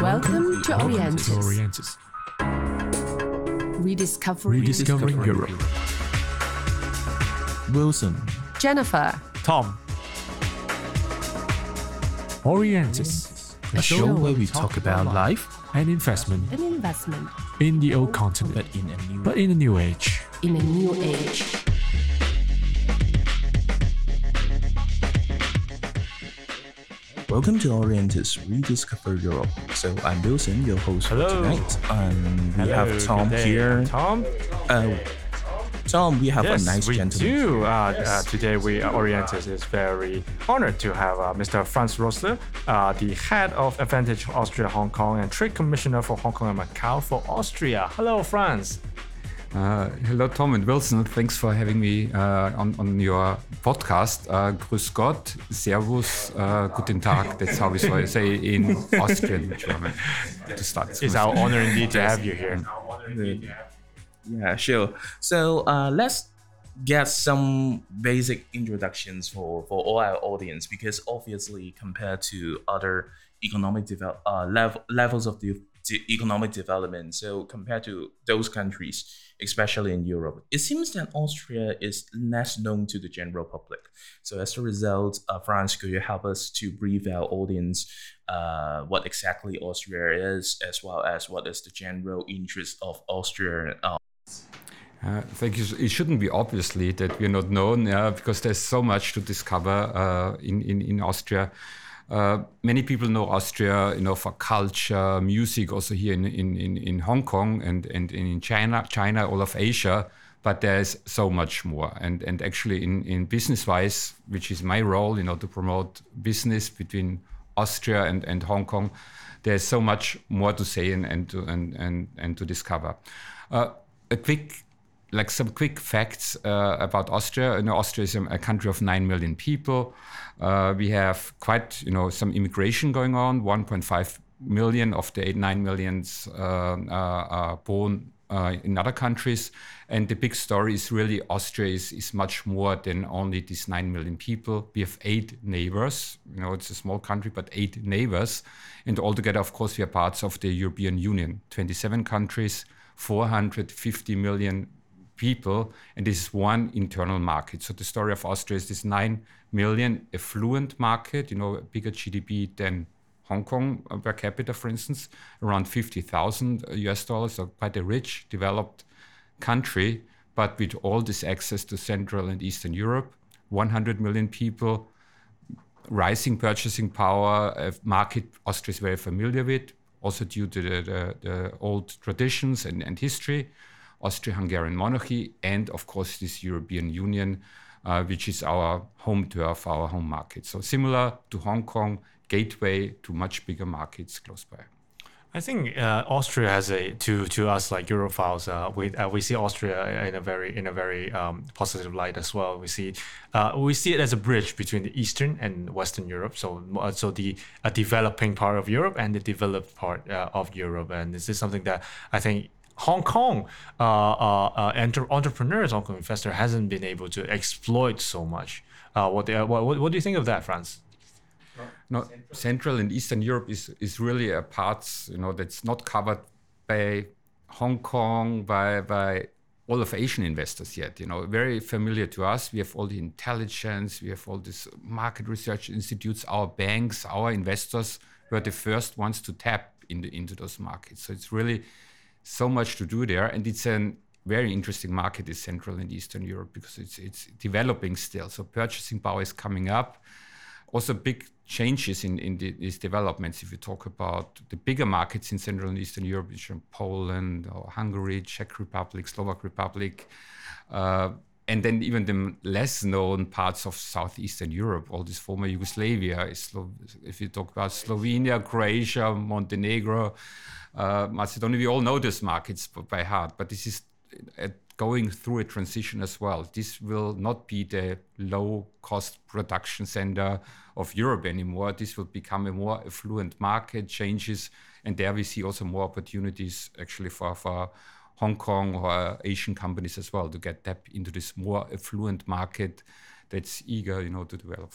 Welcome to Welcome to Orientis. Orientis. Rediscovering Rediscovering Europe. Wilson. Jennifer. Tom. Orientis. A show where we talk about life, and investment An investment in the old continent, but in a new but in a new age. in a new age. Welcome to Orientis Rediscover Europe. So I'm Wilson, your host Hello. for tonight. And we Hello, have Tom here. Tom? Uh, Tom, we have Yes, a nice we gentleman. do. Uh, uh, today, we uh, Orientis is very honored to have uh, Mr. Franz Rössler, uh, the head of Advantage Austria Hong Kong and Trade Commissioner for Hong Kong and Macau for Austria. Hello, Franz. Uh, hello, Tom and Wilson. Thanks for having me uh, on, on your podcast. Uh, Grüß Gott, Servus, uh, Guten Tag. That's how we say say in Austrian German to start. It's our honor indeed to have you here. Yeah, sure. So uh, let's get some basic introductions for, for all our audience because obviously compared to other economic develop uh, level, levels of the, the economic development, so compared to those countries, especially in Europe, it seems that Austria is less known to the general public. So as a result, uh, Franz, could you help us to brief our audience uh, what exactly Austria is, as well as what is the general interest of Austria uh, Uh, thank you. It shouldn't be obviously that we're not known uh, because there's so much to discover uh, in, in, in Austria. Uh, many people know Austria, you know, for culture, music, also here in, in, in, Hong Kong and, and in China, China, all of Asia. But there's so much more. And, and actually, in, in business wise, which is my role, you know, to promote business between Austria and, and Hong Kong, there's so much more to say and, and, to, and, and, and to discover. Uh, a quick like some quick facts uh, about Austria. You know, Austria is a, country of nine million people. Uh, we have quite, you know, some immigration going on. 1.5 million of the eight nine millions uh, uh, are born uh, in other countries. And the big story is really Austria is, is much more than only these nine million people. We have eight neighbors. You know, it's a small country, but eight neighbors. And altogether, of course, we are parts of the European Union. 27 countries, 450 million people, and this is one internal market. So the story of Austria is this nine million affluent market, you know, bigger GDP than Hong Kong uh, per capita, for instance, around 50,000 US dollars, so quite a rich, developed country, but with all this access to Central and Eastern Europe, 100 million people, rising purchasing power, a market Austria is very familiar with, also due to the, the, the old traditions and, and history. Austro-Hungarian monarchy, and of course this European Union, uh, which is our home turf, our home market. So similar to Hong Kong, gateway to much bigger markets close by. I think uh, Austria has a to to us like Europhiles. Uh, we uh, we see Austria in a very in a very um, positive light as well. We see uh, we see it as a bridge between the Eastern and Western Europe. So uh, so the developing part of Europe and the developed part uh, of Europe. And this is something that I think Hong Kong uh, uh, uh, entre- entrepreneurs, Hong Kong investor hasn't been able to exploit so much. Uh, what, they, what what do you think of that, Franz? No, Central and Eastern Europe is, is really a part, you know, that's not covered by Hong Kong, by, by all of Asian investors yet. You know, very familiar to us. We have all the intelligence, we have all these market research institutes, our banks, our investors were the first ones to tap into, into those markets. So it's really so much to do there, and it's a very interesting market is Central and Eastern Europe because it's it's developing still. So purchasing power is coming up. Also, big changes in, in the, these developments. If you talk about the bigger markets in Central and Eastern Europe, which are Poland or Hungary, Czech Republic, Slovak Republic, uh, and then even the less known parts of southeastern Europe, all this former Yugoslavia. If you talk about Slovenia, Croatia, Montenegro, uh, Macedonia, we all know these markets by heart. But this is uh, going through a transition as well. This will not be the low-cost production center of Europe anymore. This will become a more affluent market. Changes, and there we see also more opportunities actually for for Hong Kong or Asian companies as well to get tap into this more affluent market that's eager, you know, to develop.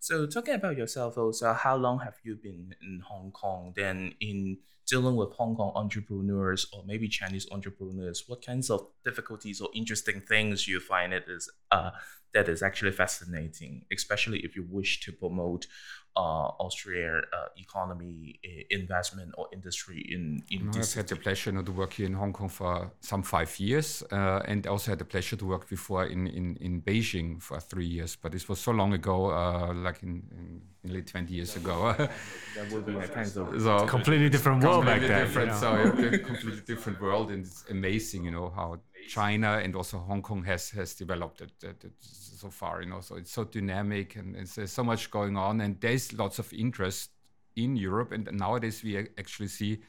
So talking about yourself also, how long have you been in Hong Kong? Then in dealing with Hong Kong entrepreneurs or maybe Chinese entrepreneurs, what kinds of difficulties or interesting things you find it is uh, that is actually fascinating, especially if you wish to promote uh, Austrian uh, economy, i- investment or industry in in No, I've had the pleasure you know, to work here in Hong Kong for some five years, uh, and also had the pleasure to work before in, in, in Beijing for three years. But this was so long ago, uh, like in, in nearly 20 years ago. That would be a kind of so Completely different world back completely then. different. you So know. yeah, a completely different world, and it's amazing, you know, how China and also Hong Kong has has developed it, it, it so far. You know, so it's so dynamic, and there's so much going on, and there's lots of interest in Europe. And nowadays, we actually see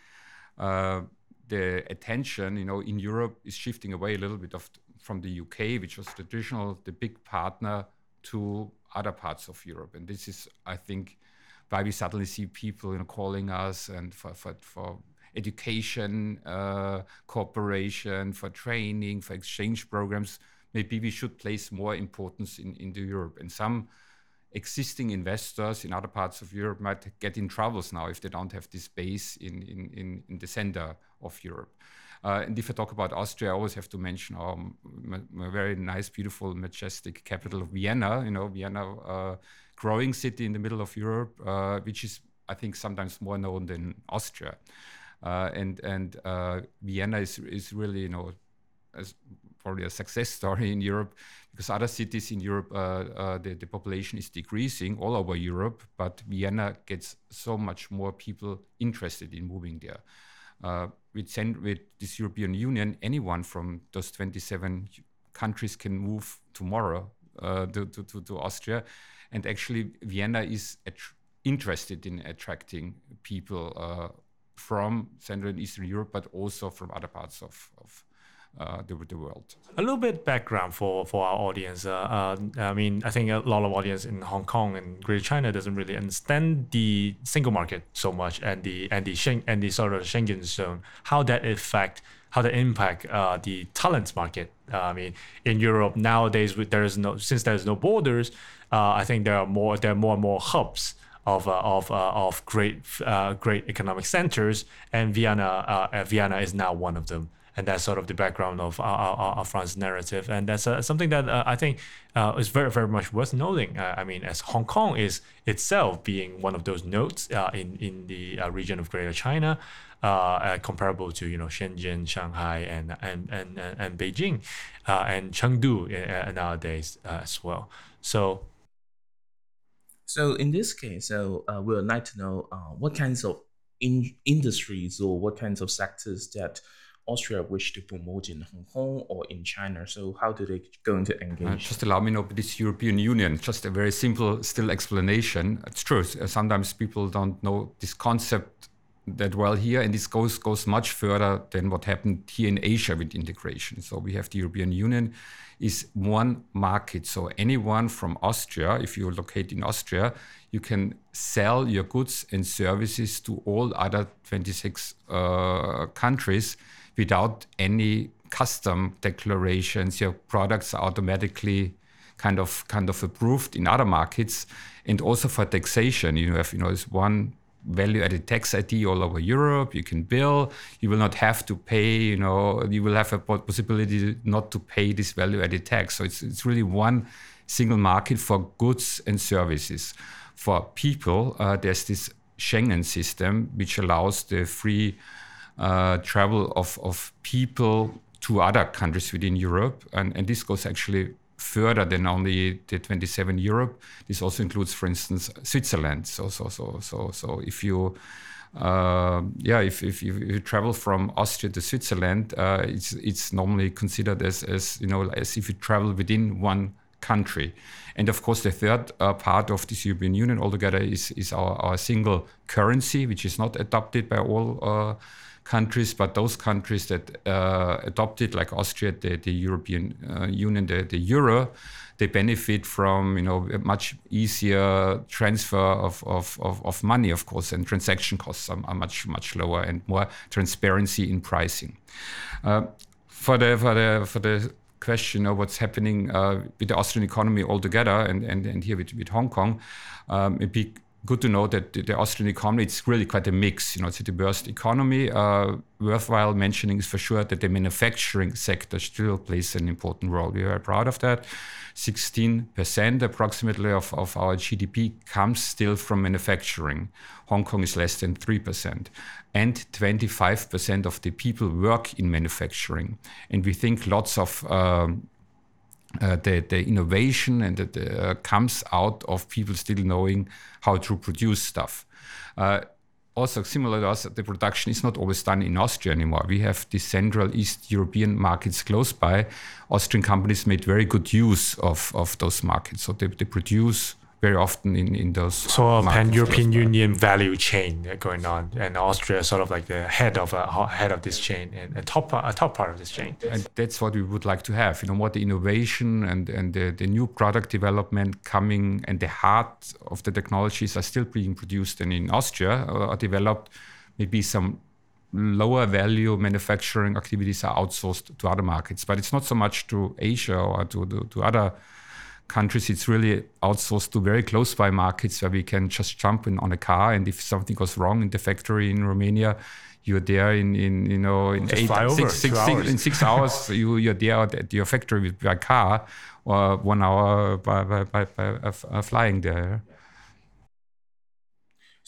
uh, the attention, you know, in Europe is shifting away a little bit of from the UK, which was traditional the big partner, to other parts of Europe, and this is, I think, why we suddenly see people, you know, calling us and for for, for education, uh, cooperation, for training, for exchange programs. Maybe we should place more importance in into Europe, and some existing investors in other parts of Europe might get in troubles now if they don't have this base in, in, in, in the center of Europe. Uh, and if I talk about Austria, I always have to mention our very nice, beautiful, majestic capital, of Vienna. You know, Vienna, uh, growing city in the middle of Europe, uh, which is, I think, sometimes more known than Austria. Uh, and and uh, Vienna is, is really, you know, as probably a success story in Europe because other cities in Europe, uh, uh, the, the population is decreasing all over Europe, but Vienna gets so much more people interested in moving there. Uh, with, with this European Union, anyone from those 27 countries can move tomorrow uh, to, to, to, Austria. And actually, Vienna is interested in attracting people uh, from Central and Eastern Europe, but also from other parts of, of uh, the, the world. a little bit background for for our audience. Uh, uh, I mean, I think a lot of audience in Hong Kong and Greater China doesn't really understand the single market so much and the and the Schengen, and the sort of Schengen zone. How that affect how that impact uh, the talent market. Uh, I mean, in Europe nowadays, there is no since there is no borders. I think there are more there are more and more hubs of uh, of uh, of great uh, great economic centers, and Vienna Vienna is now one of them. And that's sort of the background of our, our, our Franz narrative, and that's uh, something that uh, I think uh, is very very much worth noting. Uh, I mean, as Hong Kong is itself being one of those nodes uh, in in the uh, region of Greater China, comparable to you know Shenzhen, Shanghai, and and and and, Beijing, and Chengdu nowadays as well. So So in this case, so we would like to know what kinds of in- industries or what kinds of sectors that Austria wish to promote in Hong Kong or in China. So how do they going to Uh, just allow me to know this European Union, just a very simple still explanation. It's true. uh, Sometimes people don't know this concept that well here, and this goes goes much further than what happened here in Asia with integration. So we have the European Union is one market. So anyone from Austria, if you locate in Austria, you can sell your goods and services to all other 26 uh, countries without any custom declarations. Your products are automatically kind of kind of approved in other markets, and also for taxation, you have you know this one value-added tax ID all over Europe. You can bill. You will not have to pay. You know, you will have a possibility not to pay this value-added tax. So it's it's really one single market for goods and services. For people, uh, there's this Schengen system which allows the free uh, travel of, of people to other countries within Europe. And, and this goes actually further than only the 27 Europe. This also includes, for instance, Switzerland. So, so, so, so, so if you, uh, yeah, if, if, you, if you travel from Austria to Switzerland, uh, it's, it's normally considered as, as, you know, as if you travel within one country. And of course, the third uh, part of this European Union altogether is, is our, our single currency, which is not adopted by all uh, countries, but those countries that uh, adopted, like Austria, the, the European uh, Union, the, the euro, they benefit from you know much easier transfer of, of, of, of money, of course, and transaction costs are, are much much lower and more transparency in pricing. Uh, for the for the for the question of what's happening uh, with the Austrian economy altogether, and and, and here with, with Hong Kong, um, it'd be good to know that the, Austrian economy it's really quite a mix. You know, it's a diverse economy. Uh, worthwhile mentioning is for sure that the manufacturing sector still plays an important role. We are proud of that. 16% approximately of, of our GDP comes still from manufacturing. Hong Kong is less than 3%. And 25% of the people work in manufacturing. And we think lots of um, uh, the, the innovation and that uh, comes out of people still knowing how to produce stuff. Uh, also, similar to us, the production is not always done in Austria anymore. We have the Central East European markets close by. Austrian companies made very good use of, of those markets. So they, they produce very often in, in those. So pan European. Union value chain going on, and Austria is sort of like the head of uh, head of this chain and a top a top part of this chain. And that's what we would like to have. You know, what the innovation and, and the, the new product development coming and the heart of the technologies are still being produced and in Austria uh, are developed. Maybe some lower value manufacturing activities are outsourced to other markets, but it's not so much to Asia or to, to, to other countries. It's really outsourced to very close by markets where we can just jump in on a car and if something goes wrong in the factory in Romania, you're there in, in you know in Just eight fly over, six- six- two six- hours. in six hours you you're there at your factory with by car or one hour by by, by, by uh, uh, flying there.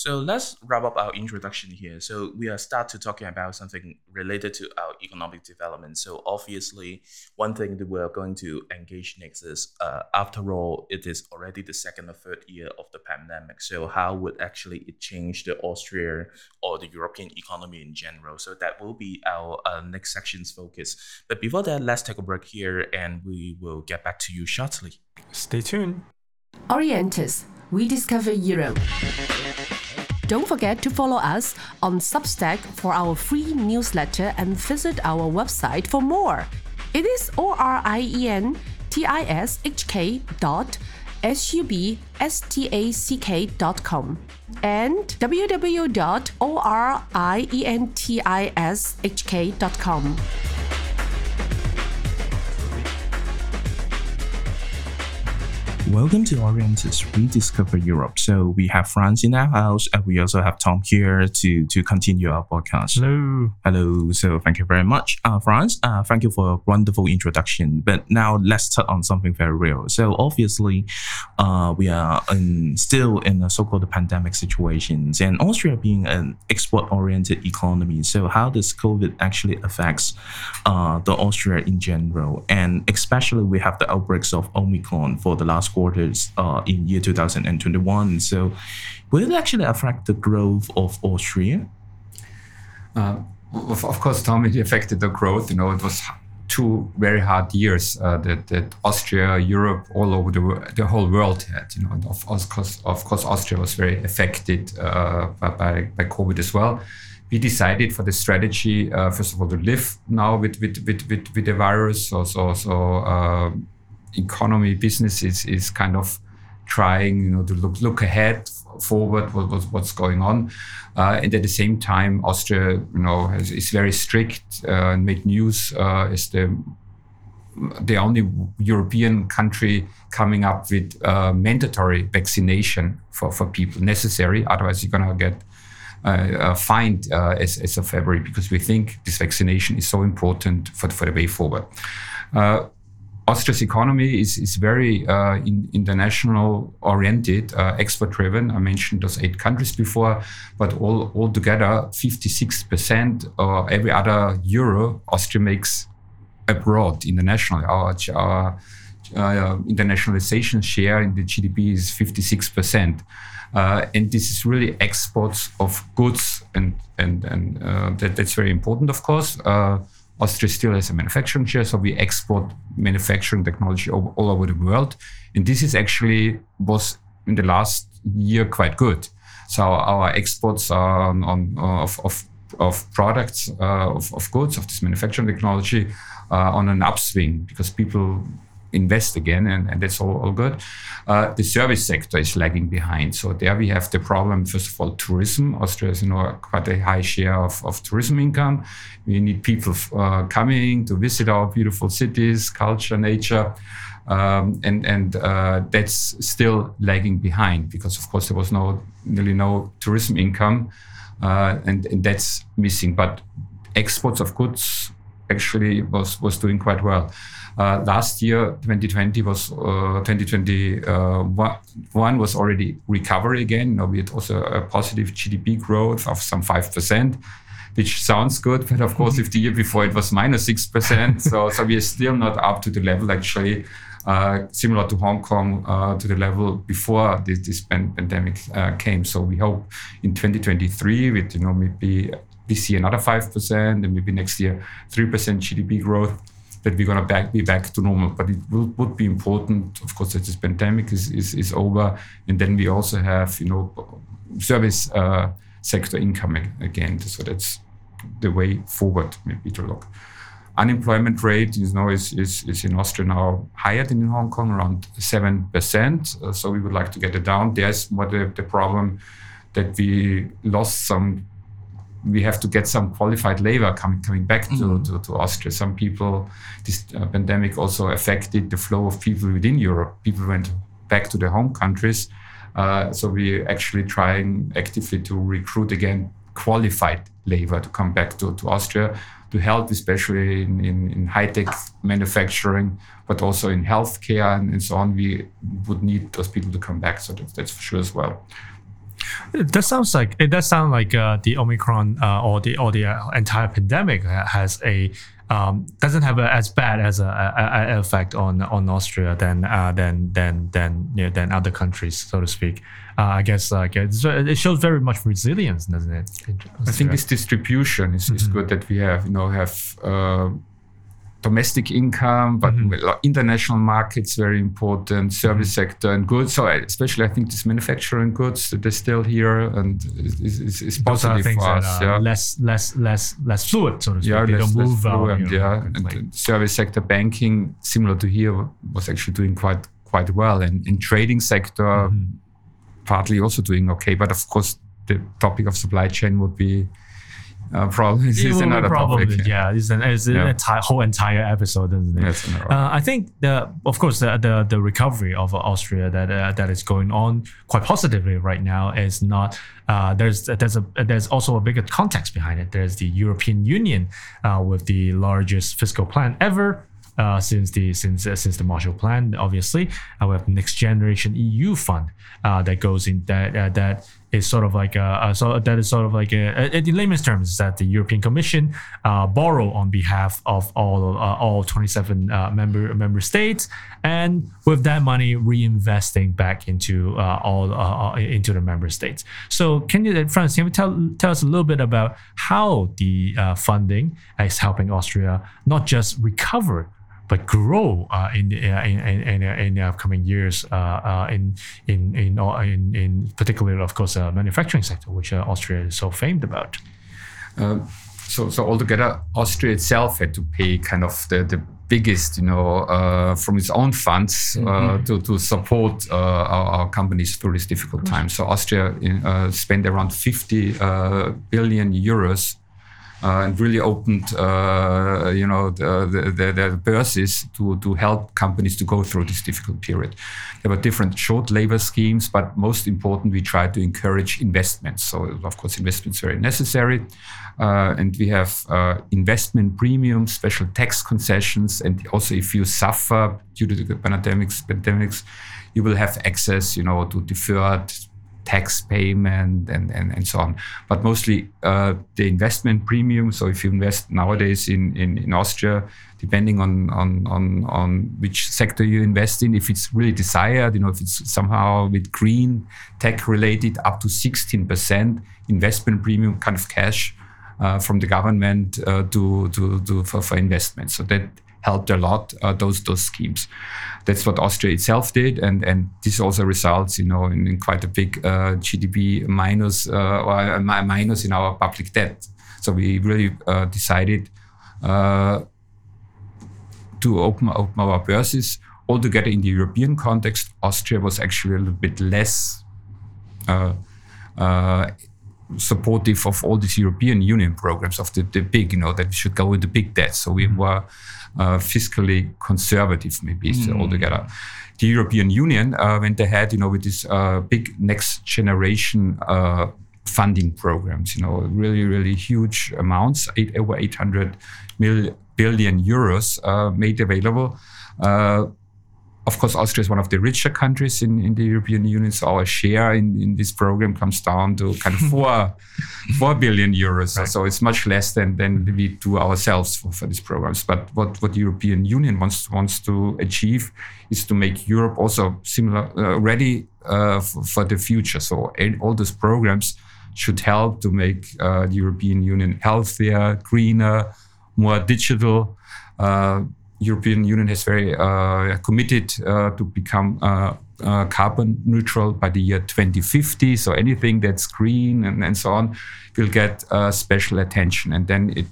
So let's wrap up our introduction here. So we are start to talking about something related to our economic development. So obviously, one thing that we're going to engage next is, uh, after all, it is already the second or third year of the pandemic. So how would actually it change the Austria or the European economy in general? So that will be our uh, next section's focus. But before that, let's take a break here, and we will get back to you shortly. Stay tuned. Orientis, we discover Europe. Don't forget to follow us on Substack for our free newsletter and visit our website for more. It is O R I E N T I S H K dot S U B S T A C K dot com and www dot O R I E N T I S H K dot com. Welcome to Orientis Rediscover Europe. So we have Franz in our house, and we also have Tom here to to continue our podcast. Hello. Hello. So thank you very much, uh, Franz. Uh, thank you for a wonderful introduction. But now let's touch on something very real. So obviously, uh, we are in, still in a so-called pandemic situations, and Austria being an export-oriented economy. So how does COVID actually affects uh, the Austria in general, and especially we have the outbreaks of Omicron for the last quarters uh, in year 2021. So will it actually affect the growth of Austria? Uh, of, of course, Tom, it affected the growth. You know, it was two very hard years uh, that, that Austria, Europe, all over the, the whole world had. You know, of, of course, of course, Austria was very affected uh, by, by, COVID as well. We decided for the strategy, uh, first of all, to live now with with, with, with, with the virus. So, so, so uh, economy, business is, is kind of trying, you know, to look look ahead, forward, what, what, what's going on, uh, and at the same time, Austria, you know, has, is very strict uh, and made news uh, as the the only European country coming up with uh, mandatory vaccination for, for people necessary. Otherwise, you're gonna get uh, uh, fined uh, as, as of February because we think this vaccination is so important for, for the way forward. Austria's economy is, is very uh, in, international oriented, uh, export driven. I mentioned those eight countries before, but all altogether, 56% or every other euro Austria makes abroad internationally. Our, our uh, internationalization share in the GDP is 56%. Uh, and this is really exports of goods, and, and, and uh, that, that's very important, of course. Austria still has a manufacturing share, so we export manufacturing technology all, all over the world. And this is actually was in the last year quite good. So our exports on, on of, of, of products, uh, of, of goods, of this manufacturing technology uh, on an upswing because people invest again, and, and that's all, all good. Uh, the service sector is lagging behind. So there we have the problem, first of all, tourism. Austria has you know, quite a high share of, of tourism income. We need people uh, coming to visit our beautiful cities, culture, nature. Um, and and uh, that's still lagging behind because of course there was no nearly no tourism income, uh, and, and that's missing. But exports of goods actually was was doing quite well. Uh, last year, 2020 was uh, 2021 uh, was already recovery again. You know, we had also a positive GDP growth of some five percent which sounds good, but of course, if the year before it was minus six percent, so so we are still not up to the level actually uh, similar to Hong Kong uh, to the level before this, this pandemic uh, came. So we hope in 2023 with you know maybe this year another five percent and maybe next year three percent GDP growth that we're going to back, be back to normal. But it will, would be important, of course, that this pandemic is, is, is over. And then we also have, you know, service uh, sector income again. So that's the way forward, maybe to look. Unemployment rate, you know, is, is, is in Austria now higher than in Hong Kong, around 7%. Uh, so we would like to get it down. There's more the, the problem that we lost some we have to get some qualified labor coming coming back to, mm-hmm. to, to, Austria. Some people, this uh, pandemic also affected the flow of people within Europe. People went back to their home countries. Uh, so we're actually trying actively to recruit again qualified labor to come back to, to Austria to help, especially in, in, in high tech manufacturing, but also in healthcare and, and so on. We would need those people to come back. So that, that's for sure as well. That sounds like it does sound like uh, the Omicron uh, or the or the uh, entire pandemic has a um, doesn't have a, as bad as a, a, a, effect on on Austria than uh, than than than you know, than other countries, so to speak. Uh, I guess like it shows very much resilience, doesn't it? I think this distribution is, mm-hmm. is good that we have you know have uh, domestic income, but mm-hmm. international markets very important, service mm-hmm. sector and goods. So especially, I think this manufacturing goods they're still here and is, is, is positive for us. yeah. less less less less fluid, so to speak. Yeah, they less, don't move fluid, you know, yeah. And like, service sector banking, similar to here, was actually doing quite quite well, and in trading sector, mm-hmm. partly also doing okay. But of course, the topic of supply chain would be uh, probably this is another problem. topic. Yeah, it's an, it's yeah. entire whole entire episode, isn't it? Yes, uh, I think the of course the the, the recovery of Austria that uh, that is going on quite positively right now is not. Uh, there's there's a there's also a bigger context behind it. There's the European Union uh, with the largest fiscal plan ever. Uh, since the since uh, since the Marshall Plan, obviously, uh, we have Next Generation EU Fund uh, that goes in that uh, that is sort of like a, a so that is sort of like a, in layman's terms is that the European Commission uh, borrow on behalf of all uh, all 27 uh, member member states, and with that money reinvesting back into uh, all uh, into the member states. So can you, Franz, can you tell tell us a little bit about how the funding is helping Austria not just recover but grow uh, in, uh, in, in, in, the upcoming years uh, uh, in, in, in, in, in particular, of course, uh, manufacturing sector, which Austria is so famed about. Um, so, so altogether, Austria itself had to pay kind of the, the biggest, you know, uh, from its own funds uh, mm-hmm. to, to support uh, our, our, companies through this difficult time. So Austria spent around 50 billion euros uh, and really opened, uh, you know, the, the, the, bourses to, to help companies to go through this difficult period. There were different short labor schemes, but most important, we tried to encourage investments. So, of course, investments very necessary. Uh, and we have uh, investment premiums, special tax concessions, and also if you suffer due to the pandemics, pandemics, you will have access, you know, to deferred tax payment and, and, and so on. But mostly uh, the investment premium. So if you invest nowadays in, in, in Austria, depending on, on, on, on which sector you invest in, if it's really desired, you know, if it's somehow with green tech related, up to 16% investment premium kind of cash uh, from the government uh, to, to, to for, for investment. So that helped a lot uh, those those schemes. That's what Austria itself did, and and this also results, you know, in, in quite a big uh, GDP minus uh, or a minus in our public debt. So we really uh, decided uh, to open open our bourses altogether in the European context, Austria was actually a little bit less uh, uh, supportive of all these European Union programs of the, the big, you know, that we should go into big debt. So we were uh, fiscally conservative, maybe so altogether. The European Union uh, went ahead, you know, with this uh, big next generation uh, funding programs. You know, really, really huge amounts, eight, over 800 mil, billion euros uh, made available. Of course, Austria is one of the richer countries in, in the European Union, so our share in, in this program comes down to kind of four, four billion euros. Right. So it's much less than, than we do ourselves for, for these programs. But what, what the European Union wants wants to achieve is to make Europe also similar, uh, ready uh, for, for the future. So all all those programs should help to make uh, the European Union healthier, greener, more digital. Uh, European Union has very uh, committed uh, to become uh, uh, carbon neutral by the year 2050. So anything that's green and, and so on will get uh, special attention. And then it,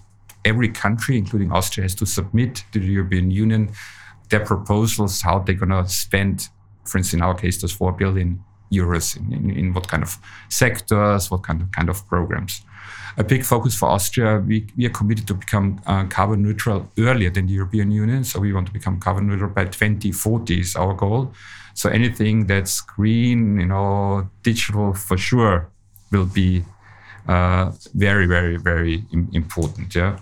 every country, including Austria, has to submit to the European Union their proposals how they're going to spend, for instance, in our case, those four billion euros in, in, in what kind of sectors, what kind of kind of programs a big focus for Austria. We, we are committed to become uh, carbon neutral earlier than the European Union. So we want to become carbon neutral by 2040 is our goal. So anything that's green, you know, digital for sure will be uh, very, very, very Im- important. Yeah.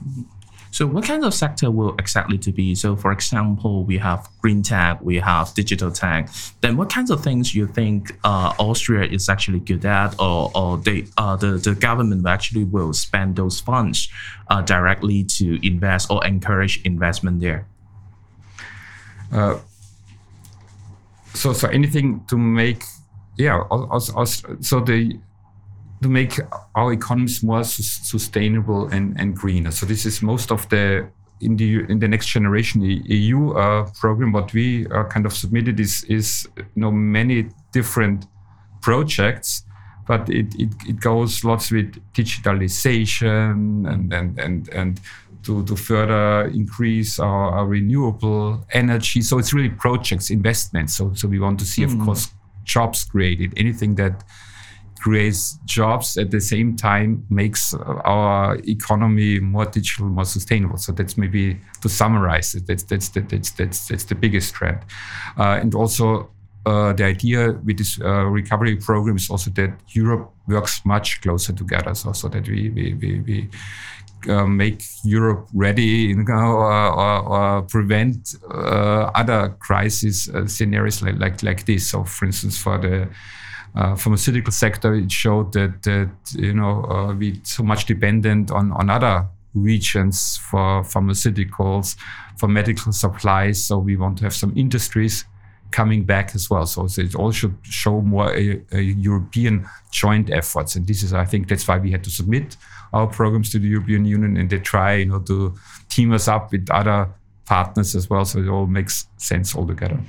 So what kind of sector will exactly to be? So for example, we have green tech, we have digital tech. Then what kinds of things you think uh, Austria is actually good at, or, or they, uh, the the government actually will spend those funds uh, directly to invest or encourage investment there? so so anything to make yeah us, us, so the to make our economies more sus- sustainable and, and greener so this is most of the in the in the next generation EU uh, program what we uh, kind of submitted is is you know many different projects but it, it, it goes lots with digitalization and and and, and to, to further increase our, our renewable energy. So it's really projects, investments. So so we want to see, of course, jobs created. Anything that creates jobs at the same time makes our economy more digital, more sustainable. So that's maybe to summarize it. That's that's that's that's that's, that's the biggest trend, uh, and also. Uh, the idea with this uh, recovery program is also that Europe works much closer together, so, so that we, we, we, we uh, make Europe ready, you know, or, or, or prevent uh, other crisis uh, scenarios like, like like this. So, for instance, for the uh, pharmaceutical sector, it showed that that you know uh, we so much dependent on on other regions for pharmaceuticals, for medical supplies. So we want to have some industries coming back as well. So, it all should show more a, a European joint efforts, and this is, I think, that's why we had to submit our programs to the European Union, and they try, you know, to team us up with other partners as well, so it all makes sense altogether.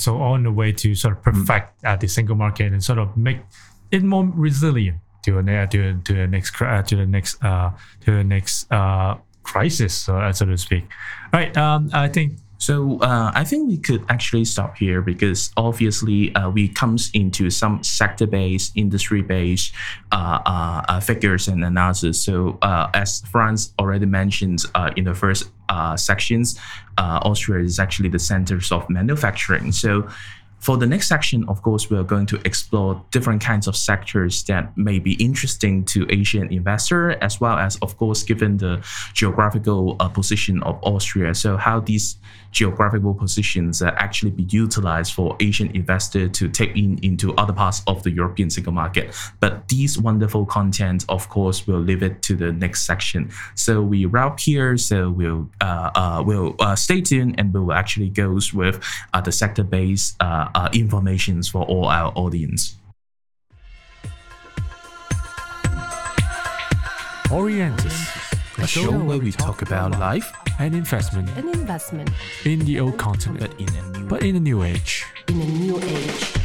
So on the way to sort of perfect uh, the single market and sort of make it more resilient to a ne- to, to the next uh, to the next uh, to the next uh, crisis, uh, so to speak. All right. Um, I think So uh, I think we could actually stop here because obviously uh, we comes into some sector-based, industry-based uh, uh, uh, figures and analysis. So uh, as Franz already mentioned in the first sections, Austria is actually the centers of manufacturing. So for the next section, of course, we are going to explore different kinds of sectors that may be interesting to Asian investor, as well as, of course, given the geographical uh, position of Austria. So how these geographical positions uh, actually be utilized for Asian investor to take in into other parts of the European single market. But these wonderful content, of course, we'll leave it to the next section. So we wrap here. So we'll uh, uh, we'll uh, stay tuned, and we'll actually goes with uh, the sector-based uh, uh, informations for all our audience. Orientis, A show where we talk about life, and investment An investment in the old continent, but in a new but in a new age. in a new age.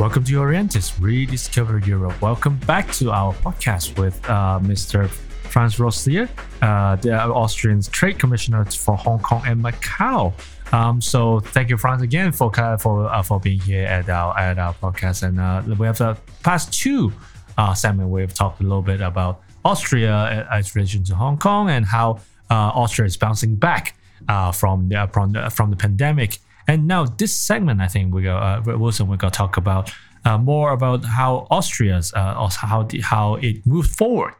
Welcome to Orientis, Rediscover Europe. Welcome back to our podcast with uh, Mr. Franz Rössler, uh, the Austrian Trade Commissioner for Hong Kong and Macau. Um, so thank you, Franz, again for for uh, for being here at our at our podcast. And uh, we have the past two uh, segment we've talked a little bit about Austria as relation to Hong Kong and how uh, Austria is bouncing back uh, from the from the, from the pandemic. And now this segment, I think we go uh, Wilson, we're gonna talk about uh, more about how Austria's uh, how the, how it moved forward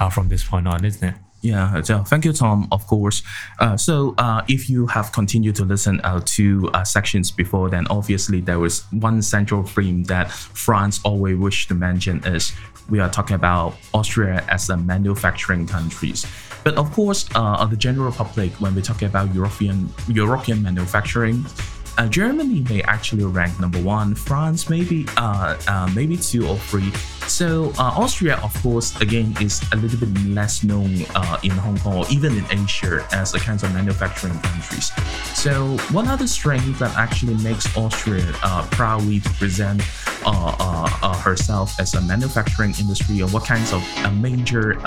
uh, from this point on, isn't it? Yeah, so thank you, Tom, of course. Uh, so, uh, if you have continued to listen uh, to uh, sections before, then obviously there was one central theme that Franz always wished to mention is we are talking about Austria as a manufacturing countries. But of course, uh, on the general public, when we talk about European European manufacturing, uh, Germany may actually rank number one. France maybe uh, uh maybe two or three. So uh, Austria, of course, again is a little bit less known uh, in Hong Kong or even in Asia as a kind of manufacturing countries. So one other strength that actually makes Austria uh, proudly to present uh, uh, herself as a manufacturing industry and what kinds of major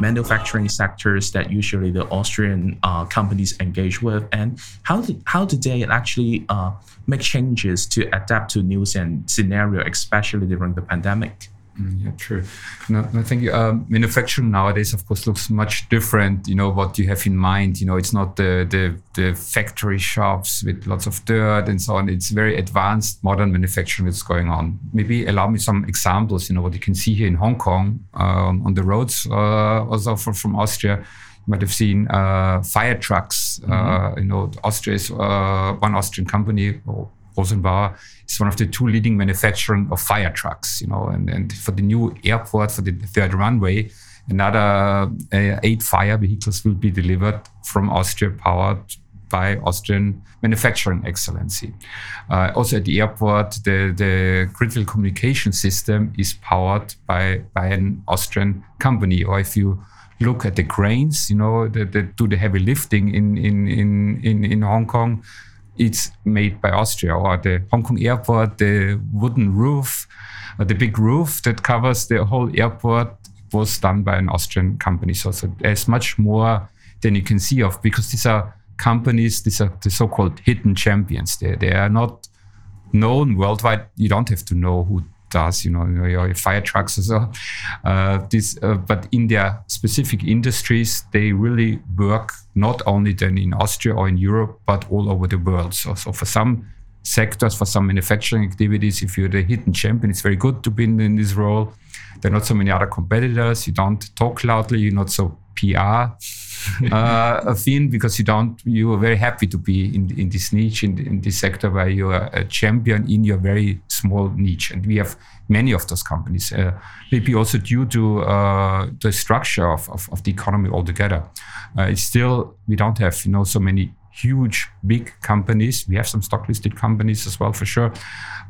manufacturing sectors that usually the Austrian companies engage with and how did, how did they actually uh, make changes to adapt to new scenario, especially during the pandemic. Mm, yeah, true. No, no thank you. Um, manufacturing nowadays, of course, looks much different. You know what you have in mind. You know, it's not the the the factory shops with lots of dirt and so on. It's very advanced modern manufacturing that's going on. Maybe allow me some examples. You know what you can see here in Hong Kong um, on the roads, uh, also from, from Austria You might have seen uh, fire trucks. Uh, mm-hmm. Uh, you know, Austria is uh, one Austrian company, Rosenbauer, is one of the two leading manufacturing of fire trucks. You know, and, and for the new airport, for the third runway, another uh, eight fire vehicles will be delivered from Austria, powered by Austrian manufacturing excellency. Uh, also at the airport, the, the critical communication system is powered by, by an Austrian company. Or if you look at the cranes, you know, that, that do the heavy lifting in, in, in, in, in Hong Kong, it's made by Austria. Or the Hong Kong airport, the wooden roof, uh, the big roof that covers the whole airport was done by an Austrian company. So, so there's much more than you can see of because these are companies, these are the so-called hidden champions. They, they are not known worldwide. You don't have to know who does, you know, your fire trucks or so. Uh, this, uh, but in their specific industries, they really work not only then in Austria or in Europe, but all over the world. So, so for some sectors, for some manufacturing activities, if you're the hidden champion, it's very good to be in, in this role. There are not so many other competitors. You don't talk loudly. You're not so PR uh, a thing because you don't you are very happy to be in, in this niche in, in this sector where you are a champion in your very small niche. And we have many of those companies uh, maybe also due to uh, the structure of, of, of, the economy altogether. Uh, it's still we don't have you know so many huge big companies. We have some stock listed companies as well for sure.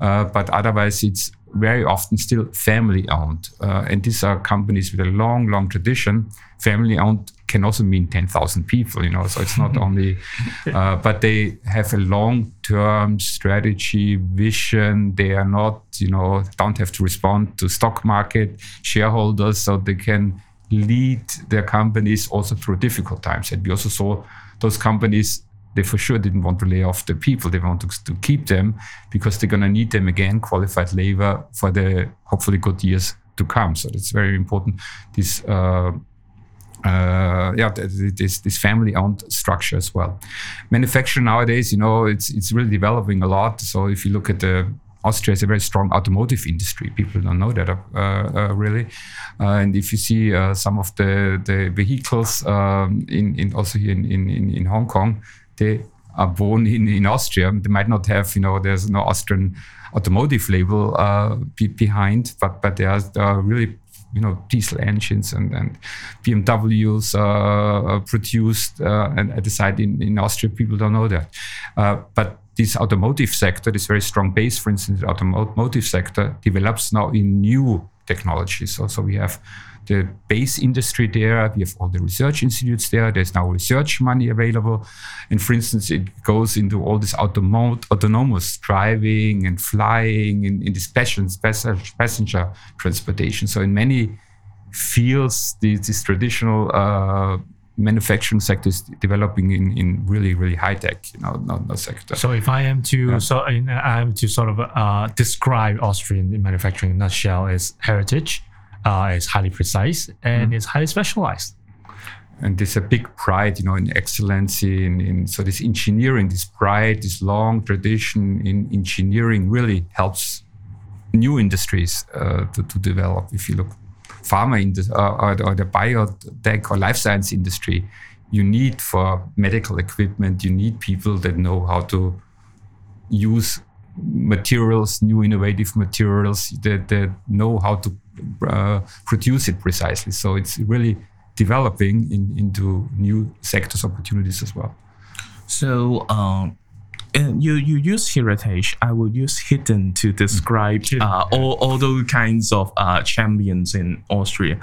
Uh, but otherwise it's very often still family owned. Uh, and these are companies with a long, long tradition. Family owned can also mean 10,000 people, you know, so it's not only, uh, but they have a long term strategy, vision. They are not, you know, don't have to respond to stock market shareholders, so they can lead their companies also through difficult times. And we also saw those companies they for sure didn't want to lay off the people. They want to, to keep them because they're going to need them again, qualified labor for the hopefully good years to come. So it's very important. This, uh, uh, yeah, this this family-owned structure as well. Manufacturing nowadays, you know, it's it's really developing a lot. So if you look at the Austria has a very strong automotive industry. People don't know that uh, uh, really. Uh, and if you see uh, some of the, the vehicles um, in, in also here in, in, in Hong Kong, they are born in, in Austria. They might not have, you know, there's no Austrian automotive label uh, be behind, but but there are, really, you know, diesel engines and, and BMWs uh, produced uh, and at the site in, in Austria. People don't know that. Uh, but this automotive sector, this very strong base, for instance, the automotive sector develops now in new technologies. So, so we have the base industry there. We have all the research institutes there. There's now research money available. And for instance, it goes into all this automo- autonomous driving and flying in, in this passenger, passenger transportation. So in many fields, this, this traditional uh, manufacturing sector is developing in, in really really high tech you know not, not sector so if i am to yeah. so i am to sort of uh, describe austrian manufacturing in a nutshell is heritage uh, it's highly precise and mm. it's highly specialized and there's a big pride you know in excellency in, in so this engineering this pride this long tradition in engineering really helps new industries uh, to, to develop if you look pharma industry uh, or, or the biotech or life science industry, you need for medical equipment, you need people that know how to use materials, new innovative materials that, that know how to uh, produce it precisely. So it's really developing in, into new sectors opportunities as well. So um, and you you use heritage. I will use hidden to describe uh, all, all those kinds of uh, champions in Austria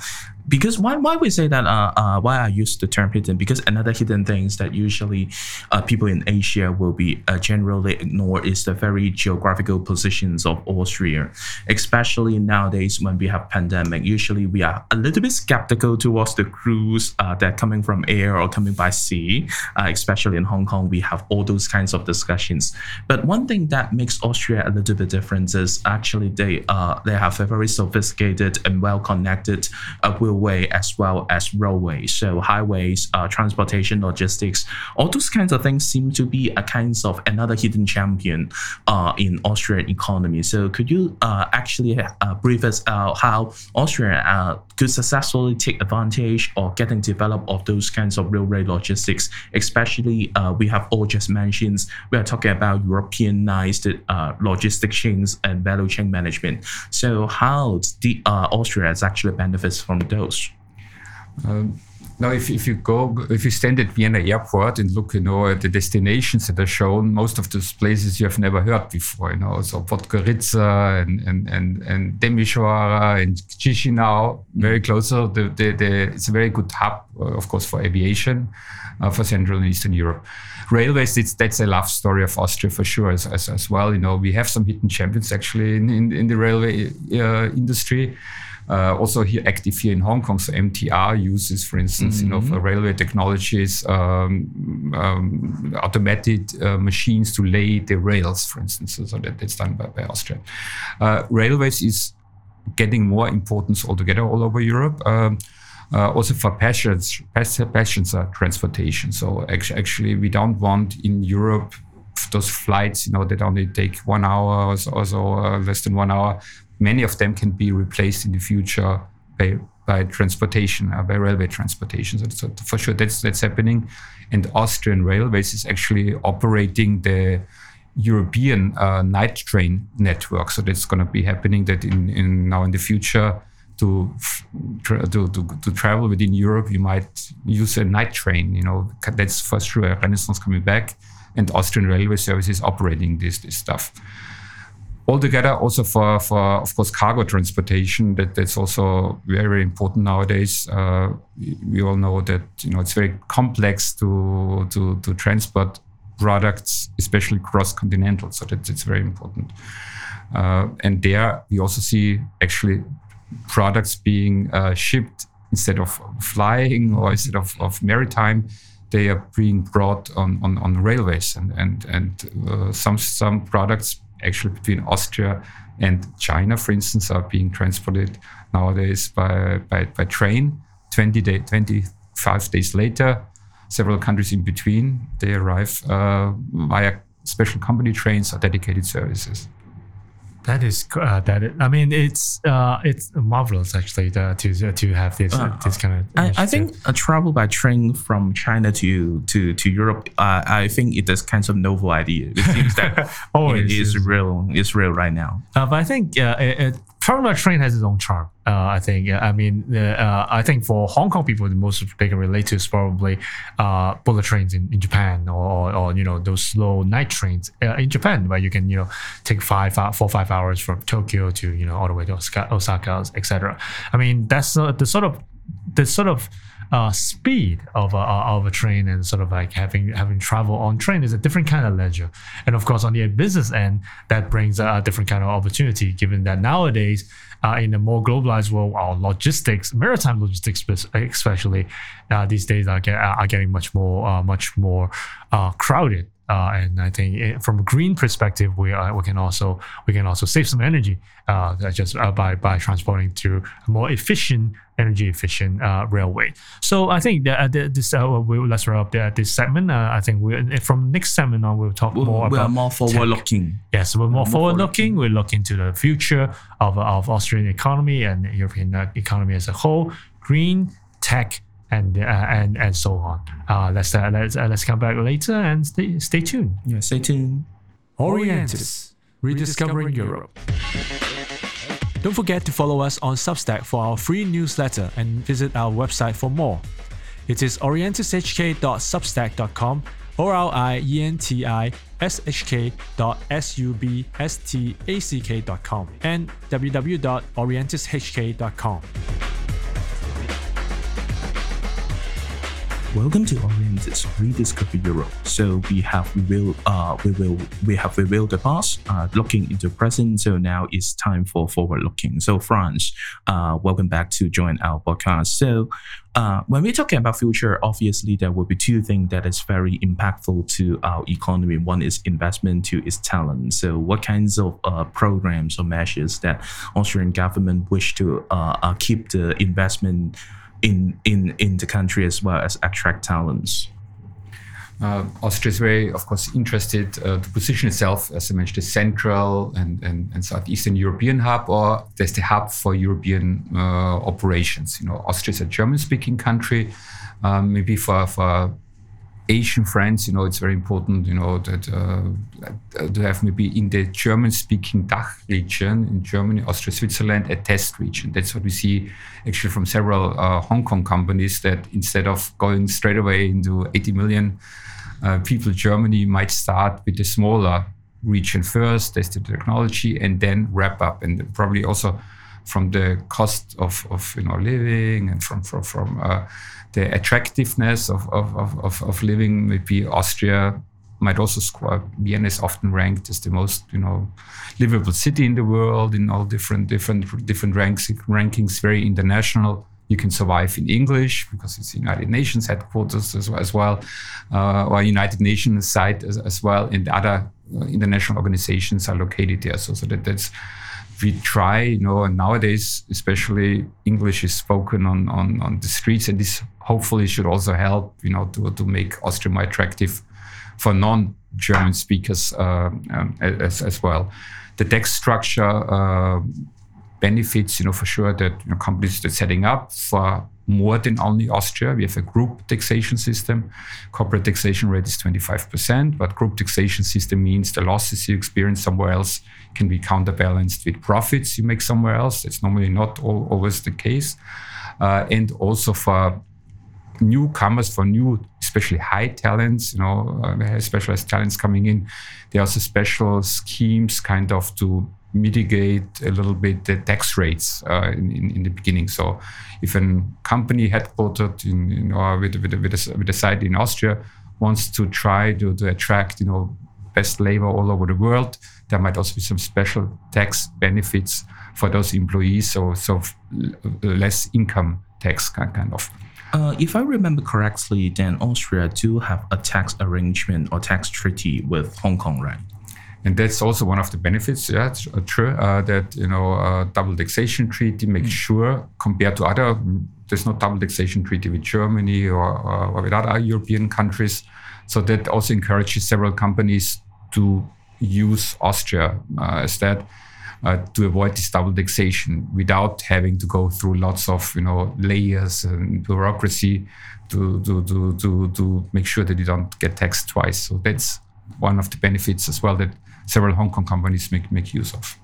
because why, why we say that uh, uh, why I use the term hidden? Because another hidden things that usually uh, people in Asia will be uh, generally ignore is the very geographical positions of Austria especially nowadays when we have pandemic. Usually we are a little bit skeptical towards the crews uh, that coming from air or coming by sea uh, especially in Hong Kong we have all those kinds of discussions. But one thing that makes Austria a little bit different is actually they they have a very sophisticated and well connected uh, railway as well as railways. So highways, uh, transportation, logistics, all those kinds of things seem to be a kinds of another hidden champion uh, in Austrian economy. So could you uh, actually uh, brief us out how Austria uh, could successfully take advantage of getting developed of those kinds of railway logistics, especially uh, we have all just mentioned, we are talking about Europeanized logistic chains and value chain management. So how the Austria actually benefits from those? Um, now, if, if you go, if you stand at Vienna airport and look, you know, at the destinations that are shown, most of those places you have never heard before, you know, so Podgorica and and and and and Chisinau, very mm. close. So the, the, the, it's a very good hub, uh, of course, for aviation uh, for Central and Eastern Europe. Railways, it's, that's a love story of Austria for sure as, as, as well. You know, we have some hidden champions actually in, in, in the railway uh, industry uh, also here active here in Hong Kong. So MTR uses, for instance, mm-hmm. you know, for mm-hmm. railway technologies, um, um, automated uh, machines to lay the rails, for instance. So, that, that's done by, by Austria. Uh, railways is getting more importance altogether all over Europe. Um, uh, also for passenger, passenger transportation. So actually, actually, we don't want in Europe those flights, you know, that only take one hour or so, or so uh, less than one hour many of them can be replaced in the future by, by transportation, uh, by railway transportation. So, so, for sure, that's that's happening. And Austrian Railways is actually operating the European uh, night train network. So that's going to be happening. That in, in now in the future. To, to, to, to travel within Europe, you might use a night train. You know, that's for sure a renaissance coming back, and Austrian Railway Services operating this this stuff altogether also for, for of course cargo transportation that that's also very very important nowadays. Uh, we all know that you know it's very complex to to, to transport products especially cross continental so that it's very important. Uh, and there we also see actually products being uh, shipped instead of flying or instead of, of maritime they are being brought on, on, on railways. And and and uh, some some products actually between Austria and China, for instance, are being transported nowadays by, by, by train. 20 day, 25 days later, several countries in between, they arrive uh, via special company trains or dedicated services. That is uh, that. Is, I mean, it's uh, it's marvelous actually to to, to have this uh, this kind of. I, I, think a travel by train from China to to to Europe. Uh, I think it is kind of novel idea. It seems that oh, it is real. It's real right now. Uh, but I think uh, it, it, travel train has its own charm. Uh, I think. I mean, uh, I think for Hong Kong people, the most they can relate to is probably uh, bullet trains in, in Japan, or, or you know those slow night trains uh, in Japan, where you can you know take five four five hours from Tokyo to you know all the way to Osaka, Osaka etc. I mean, that's uh, the sort of the sort of uh, speed of a, of a train and sort of like having having travel on train is a different kind of leisure. And of course, on the business end, that brings a different kind of opportunity. Given that nowadays, uh, in a more globalized world, our logistics, maritime logistics especially, uh, these days are, get, are getting much more uh, much more uh, crowded. Uh, and I think it, from a green perspective, we uh, we can also we can also save some energy uh, just uh, by by transporting to a more efficient, energy efficient uh, railway. So I think that uh, this we, let's wrap up this segment. I think we from next segment on we'll talk We're, more we're about more forward looking. Yes, we're more forward looking. We look into the future of of Austrian economy and European economy as a whole, green tech and uh, and and so on. Uh, let's uh, let's uh, let's come back later and stay stay tuned. Yeah, stay tuned. Orientis, rediscovering Europe. Don't forget to follow us on Substack for our free newsletter and visit our website for more. It is orientishk.substack.com or our and www.orientishk.com. Welcome to Orientis Rediscover Europe. So we have revealed, uh, we will, we have revealed the past, uh, looking into present. So now it's time for forward looking. So Franz, uh, welcome back to join our podcast. So uh, when we're talking about future, obviously there will be two things that is very impactful to our economy. One is investment, two is talent. So what kinds of uh, programs or measures that Austrian government wish to uh, uh keep the investment in in in the country as well as attract talents. Uh, Austria is very, of course, interested uh, to position itself, as I mentioned, the central and, and, and southeastern European hub, or there's the hub for European uh, operations. You know, Austria is a German-speaking country. Um, maybe for, for Asian friends, you know, it's very important, you know, that uh, to have maybe in the German-speaking DACH region in Germany, Austria, Switzerland, a test region. That's what we see actually from several uh, Hong Kong companies that instead of going straight away into 80 million uh, people, Germany might start with a smaller region first, test the technology, and then wrap up, and probably also from the cost of, of you know living and from from from uh, the attractiveness of, of, of, of living. Maybe Austria might also score. Vienna is often ranked as the most, you know, livable city in the world in all different different different ranks rankings. Very international. You can survive in English because it's United Nations headquarters as as well uh, or United Nations site as, as well, and other uh, international organizations are located there. So, so that that's we try, you know, and nowadays, especially English is spoken on, on, on the streets, and this hopefully should also help, you know, to, to make Austria more attractive for non-German speakers uh, um, as, as well. The tax structure uh, benefits, you know, for sure that you know, companies are setting up for more than only Austria. We have a group taxation system. Corporate taxation rate is 25%, but group taxation system means the losses you experience somewhere else can be counterbalanced with profits you make somewhere else. That's normally not all, always the case. Uh, and also for newcomers, for new, especially high talents, you know, uh, specialized talents coming in, there are also special schemes kind of to mitigate a little bit the tax rates uh, in, in, in, the beginning. So, if a company headquartered in, you know, with, with, with, a, with a site in Austria wants to try to, to attract, you know, best labor all over the world, there might also be some special tax benefits for those employees. So, so less income tax kind of. Uh, if I remember correctly, then Austria do have a tax arrangement or tax treaty with Hong Kong, right? and that's also one of the benefits. Yeah, it's uh, true uh, that you know uh, double taxation treaty makes mm. sure compared to other, there's no double taxation treaty with Germany or, or with other European countries. So that also encourages several companies to use Austria uh, as that. Uh, to avoid this double taxation without having to go through lots of you know layers and bureaucracy to to to to, to make sure that you don't get taxed twice. So that's one of the benefits as well that several Hong Kong companies make, make use of.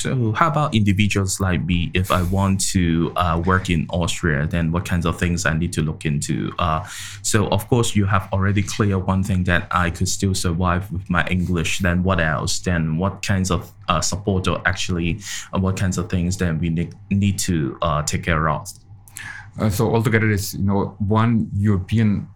So, how about individuals like me? If I want to uh, work in Austria, then what kinds of things I need to look into? Uh, so, of course, you have already clear one thing that I could still survive with my English. Then, what else? Then, what kinds of uh, support or actually uh, what kinds of things then we need, need to uh, take care of? Uh, so, altogether, it's you know one European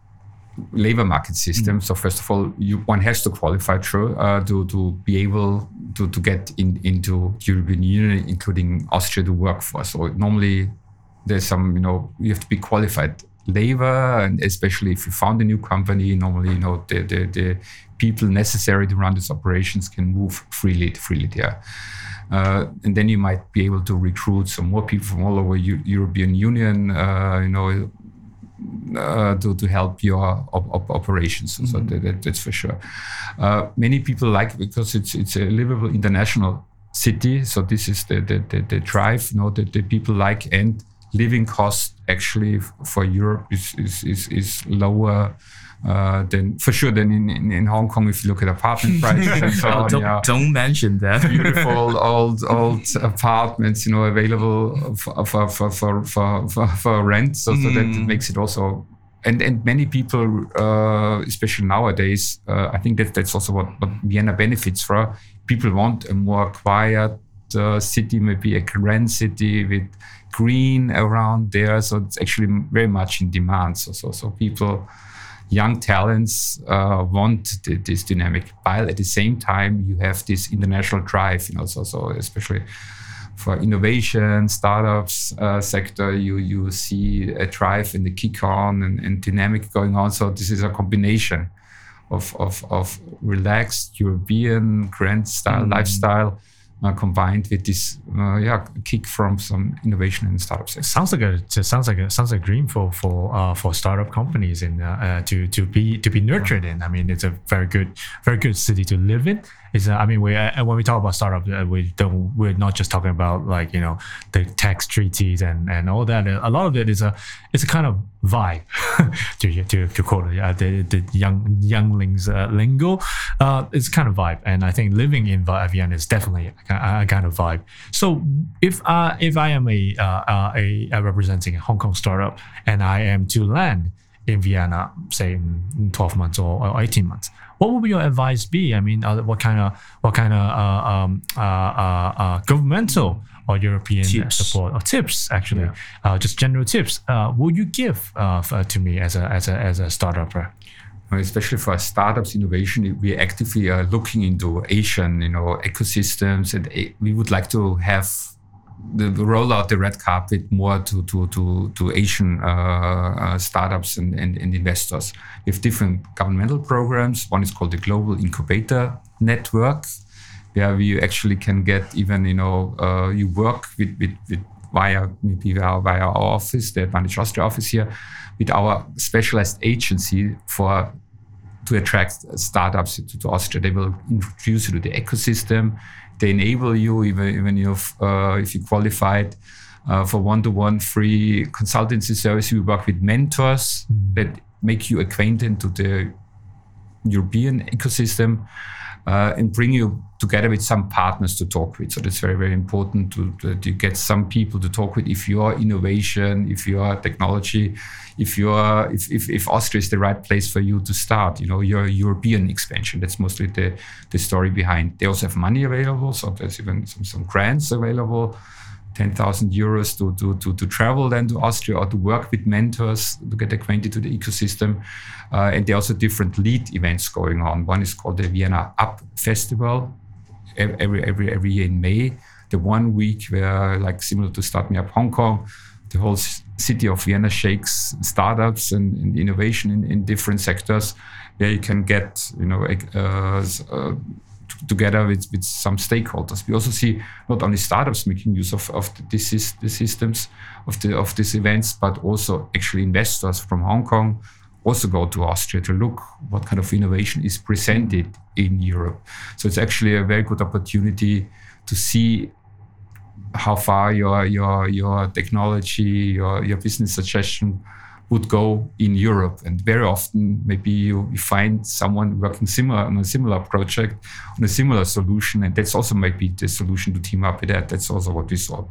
labor market system. Mm. So first of all, you, one has to qualify through uh, to to be able to, to get in, into European Union, including Austria, to work for. So normally, there's some you know you have to be qualified labor, and especially if you found a new company, normally you know the the, the people necessary to run these operations can move freely freely there. Uh, and then you might be able to recruit some more people from all over U- European Union. Uh, you know, uh, to, to help your op- op- operations. Mm-hmm. So that, that, that's for sure. Uh, many people like because it's it's a livable international city. So this is the the, the, the drive, you know, that the people like and living cost actually for Europe is is is, is lower uh, then for sure, then in, in, in, Hong Kong, if you look at apartment prices and so on, don't, yeah, don't mention that. beautiful old old apartments, you know, available for for for for for, for rent. So, mm. so that mm. makes it also. And, and many people, uh, especially nowadays, uh, I think that that's also what, what Vienna benefits from. People want a more quiet uh, city, maybe a grand city with green around there. So it's actually very much in demand. So so so people young talents uh, want this dynamic while at the same time you have this international drive you know so, so especially for innovation startups uh, sector you you see a drive and the kick on and, and dynamic going on so this is a combination of of, of relaxed european grand style mm. lifestyle uh, combined with this uh, yeah kick from some innovation in startup sector. Sounds like a sounds like a sounds like a dream for for uh, for startup companies in uh, uh, to to be to be nurtured in. I mean, it's a very good very good city to live in is uh, I mean we uh, when we talk about startup uh, we don't we're not just talking about like you know the tax treaties and and all that. A lot of it is a it's a kind of vibe to to to quote uh, the the young younglings uh, lingo. Uh, it's kind of vibe and I think living in Vienna is definitely a, a kind of vibe. So if if I am a, a, a representing a Hong Kong startup and I am to land in Vienna say in 12 months or, or 18 months what would your advice be? I mean, uh, what kind of what kind of uh, um, uh, uh, uh governmental or European tips. support or tips actually, yeah. Uh, just general tips, would you give to me as a as a as a startup? especially for startups innovation we actively are looking into asian you know ecosystems and we would like to have the, roll out the red carpet more to to to, to Asian uh, uh, startups and, and, and, investors. We have different governmental programs. One is called the Global Incubator Network, where we actually can get even you know uh, you work with, with, with via maybe via, via our office, the Advantage Austria office here, with our specialized agency for to attract startups to, to Austria. They will introduce you to the ecosystem they enable you even even if uh, if you qualified uh, for one-to-one free consultancy service. We work with mentors mm. that make you acquainted to the European ecosystem uh, and bring you together with some partners to talk with. So that's very, very important to, to, to, get some people to talk with. If you are innovation, if you are technology, if your if, if, if Austria is the right place for you to start, you know, your European expansion. That's mostly the, the story behind. They also have money available, so there's even some, some grants available. 10,000 euros to, to, to, to travel then to Austria or to work with mentors to get acquainted to the ecosystem. Uh, and there are also different lead events going on. One is called the Vienna Up Festival every, every, every year in May. The one week where, like similar to Start Me Up Hong Kong, the whole city of Vienna shakes startups and, and innovation in, in, different sectors where you can get, you know, uh, uh, together with, with some stakeholders. We also see not only startups making use of, of the, the systems of the of these events, but also actually investors from Hong Kong also go to Austria to look what kind of innovation is presented in Europe. So it's actually a very good opportunity to see how far your your your technology, your your business suggestion would go in Europe. And very often, maybe you, you find someone working similar on a similar project, on a similar solution, and that's also maybe the solution to team up with that. That's also what we saw.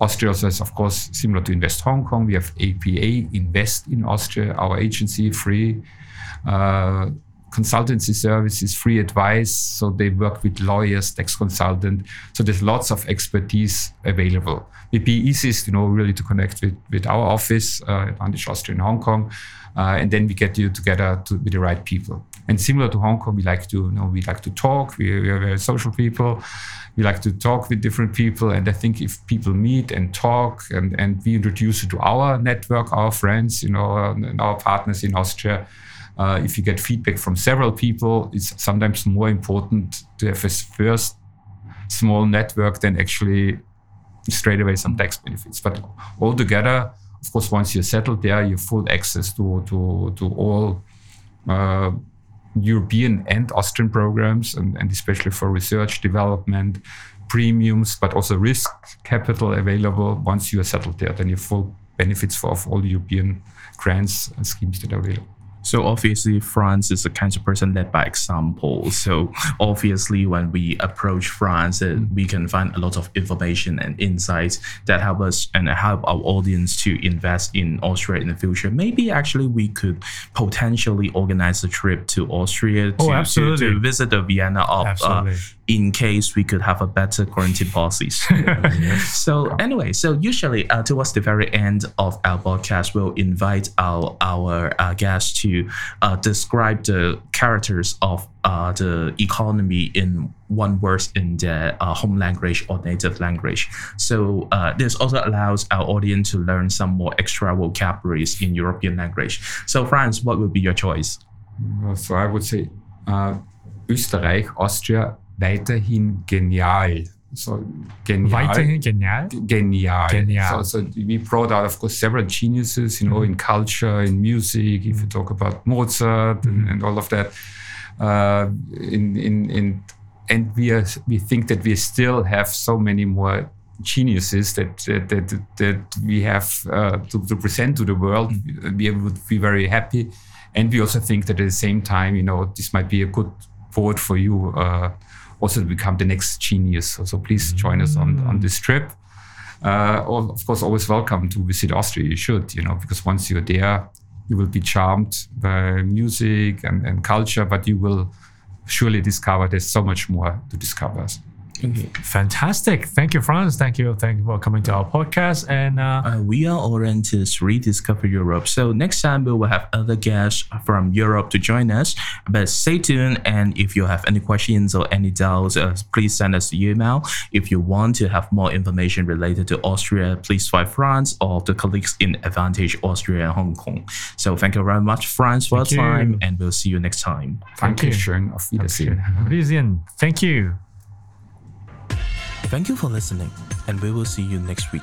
Austria is, of course, similar to Invest Hong Kong. We have ABA Invest in Austria, our agency, free. Uh, consultancy services, free advice. So they work with lawyers, tax consultant. So there's lots of expertise available. It'd be easiest, you know, really to connect with, with our office, uh, Advantage Austria in Hong Kong. Uh, and then we get you together to, with the right people. And similar to Hong Kong, we like to, you know, we like to talk. We, we are very social people. We like to talk with different people. And I think if people meet and talk and, and we introduce it to our network, our friends, you know, and our partners in Austria, uh, if you get feedback from several people, it's sometimes more important to have a first small network than actually straight away some tax benefits. But altogether, of course, once you're settled there, you have full access to to to all uh, European and Austrian programs, and, and especially for research development, premiums, but also risk capital available. Once you are settled there, then you have full benefits for of all European grants and schemes that are available. So obviously, Franz is the kind of person led by example. So obviously, when we approach Franz, uh, we can find a lot of information and insights that help us and help our audience to invest in Austria in the future. Maybe actually we could potentially organize a trip to Austria to, Oh, to, absolutely. to visit the Vienna of uh. In case we could have a better quarantine policies. so anyway, so usually uh, towards the very end of our podcast, we'll invite our our uh, guests to uh, describe the characters of uh, the economy in one word in their uh, home language or native language. So uh, this also allows our audience to learn some more extra vocabularies in European language. So Franz, what would be your choice? So I would say uh, Österreich, Austria, weiterhin genial. So genial. Weiterhin genial. Genial. Genial. So, so we brought out, of course, several geniuses, you know, in culture, in music, if you talk about Mozart and, and all of that. Uh, in, in, in, and we, are, we think that we still have so many more geniuses that, that, that, that we have uh, to, to present to the world. We would be very happy. And we also think that at the same time, you know, this might be a good board for you uh, also become the next genius. So, so please join us on, on this trip. Uh, of course, always welcome to visit Austria. You should, you know, because once you're there, you will be charmed by music and, and culture, but you will surely discover there's so much more to discover. Fantastic. Thank you, Franz. Thank you. Thank you for coming to our podcast. And uh, Uh, we are Orientis Rediscover Europe. So next time we will have other guests from Europe to join us. But stay tuned. And if you have any questions or any doubts, uh, please send us the email. If you want to have more information related to Austria, please find Franz or the colleagues in Advantage Austria and Hong Kong. So thank you very much, Franz, for your time, and we'll see you next time. Thank you. Dankeschön. Auf Wiedersehen. Riesian, thank you. Thank you for listening, and we will see you next week.